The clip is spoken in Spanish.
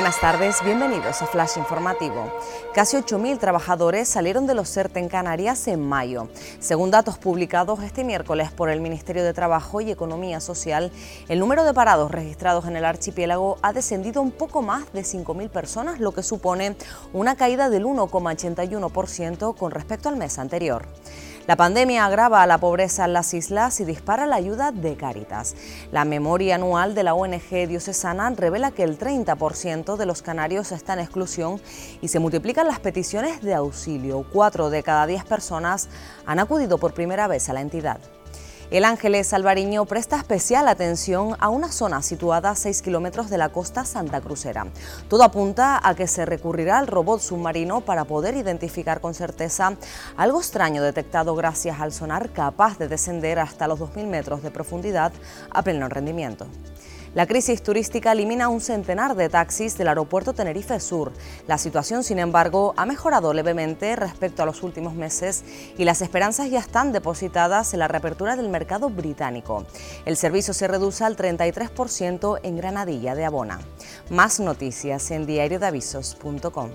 buenas tardes, bienvenidos a Flash Informativo. Casi 8.000 trabajadores salieron de los CERT en Canarias en mayo. Según datos publicados este miércoles por el Ministerio de Trabajo y Economía Social, el número de parados registrados en el archipiélago ha descendido un poco más de 5.000 personas, lo que supone una caída del 1,81% con respecto al mes anterior. La pandemia agrava la pobreza en las islas y dispara la ayuda de Cáritas. La memoria anual de la ONG diocesana revela que el 30% de los canarios está en exclusión y se multiplican las peticiones de auxilio. Cuatro de cada diez personas han acudido por primera vez a la entidad. El Ángeles Alvariño presta especial atención a una zona situada a 6 kilómetros de la costa santa crucera. Todo apunta a que se recurrirá al robot submarino para poder identificar con certeza algo extraño detectado gracias al sonar capaz de descender hasta los 2.000 metros de profundidad a pleno rendimiento. La crisis turística elimina un centenar de taxis del aeropuerto Tenerife Sur. La situación, sin embargo, ha mejorado levemente respecto a los últimos meses y las esperanzas ya están depositadas en la reapertura del mercado británico. El servicio se reduce al 33% en Granadilla de Abona. Más noticias en diariodeavisos.com.